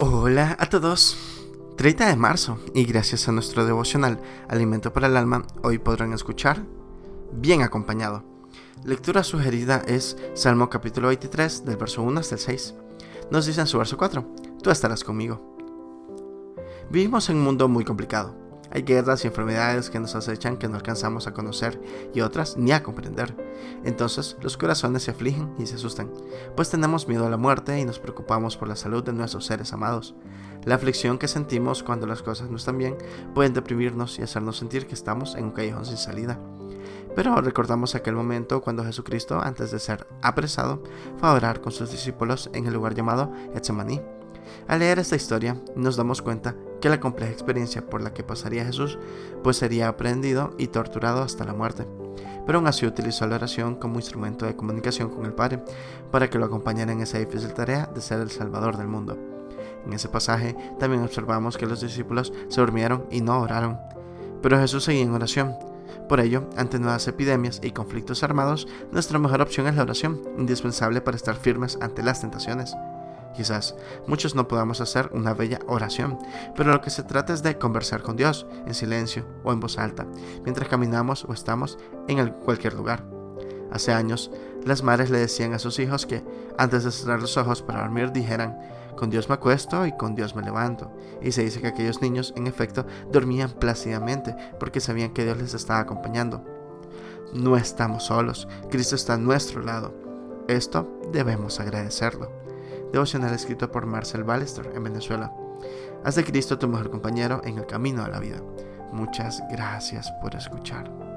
Hola a todos. 30 de marzo y gracias a nuestro devocional Alimento para el Alma, hoy podrán escuchar Bien acompañado. Lectura sugerida es Salmo capítulo 23 del verso 1 hasta el 6. Nos dice en su verso 4, Tú estarás conmigo. Vivimos en un mundo muy complicado hay guerras y enfermedades que nos acechan que no alcanzamos a conocer y otras ni a comprender. Entonces los corazones se afligen y se asustan, pues tenemos miedo a la muerte y nos preocupamos por la salud de nuestros seres amados. La aflicción que sentimos cuando las cosas no están bien pueden deprimirnos y hacernos sentir que estamos en un callejón sin salida. Pero recordamos aquel momento cuando Jesucristo, antes de ser apresado, fue a orar con sus discípulos en el lugar llamado Getsemaní. Al leer esta historia, nos damos cuenta que la compleja experiencia por la que pasaría Jesús, pues sería aprendido y torturado hasta la muerte. Pero aún así utilizó la oración como instrumento de comunicación con el Padre, para que lo acompañara en esa difícil tarea de ser el Salvador del mundo. En ese pasaje también observamos que los discípulos se durmieron y no oraron, pero Jesús seguía en oración. Por ello, ante nuevas epidemias y conflictos armados, nuestra mejor opción es la oración, indispensable para estar firmes ante las tentaciones. Quizás muchos no podamos hacer una bella oración, pero lo que se trata es de conversar con Dios en silencio o en voz alta, mientras caminamos o estamos en cualquier lugar. Hace años, las madres le decían a sus hijos que, antes de cerrar los ojos para dormir, dijeran, con Dios me acuesto y con Dios me levanto. Y se dice que aquellos niños, en efecto, dormían plácidamente porque sabían que Dios les estaba acompañando. No estamos solos, Cristo está a nuestro lado. Esto debemos agradecerlo devocional escrito por Marcel Ballester en Venezuela. Haz de Cristo tu mejor compañero en el camino a la vida. Muchas gracias por escuchar.